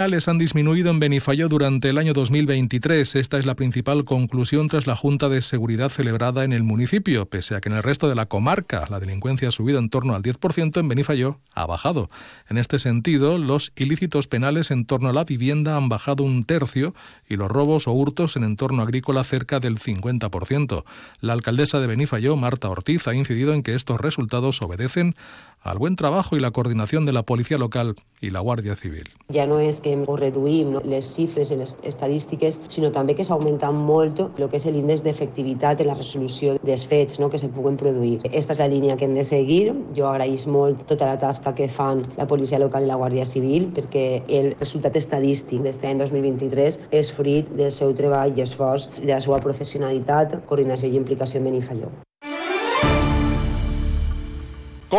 han disminuido en Benifayó durante el año 2023. Esta es la principal conclusión tras la Junta de Seguridad celebrada en el municipio. Pese a que en el resto de la comarca la delincuencia ha subido en torno al 10%, en Benifayó ha bajado. En este sentido, los ilícitos penales en torno a la vivienda han bajado un tercio y los robos o hurtos en entorno agrícola cerca del 50%. La alcaldesa de Benifayó, Marta Ortiz, ha incidido en que estos resultados obedecen al buen trabajo y la coordinación de la Policía Local y la Guardia Civil. Ja no és que reduïm no, les xifres i les estadístiques, sinó també que s'augmenta molt el que és l'índex d'efectivitat en la resolució dels fets no, que se puguen produir. Esta és la línia que hem de seguir. Jo agraïs molt tota la tasca que fan la Policia Local i la Guàrdia Civil perquè el resultat estadístic d'aquest any 2023 és fruit del seu treball i esforç, de la seva professionalitat, coordinació i implicació en Benifalló.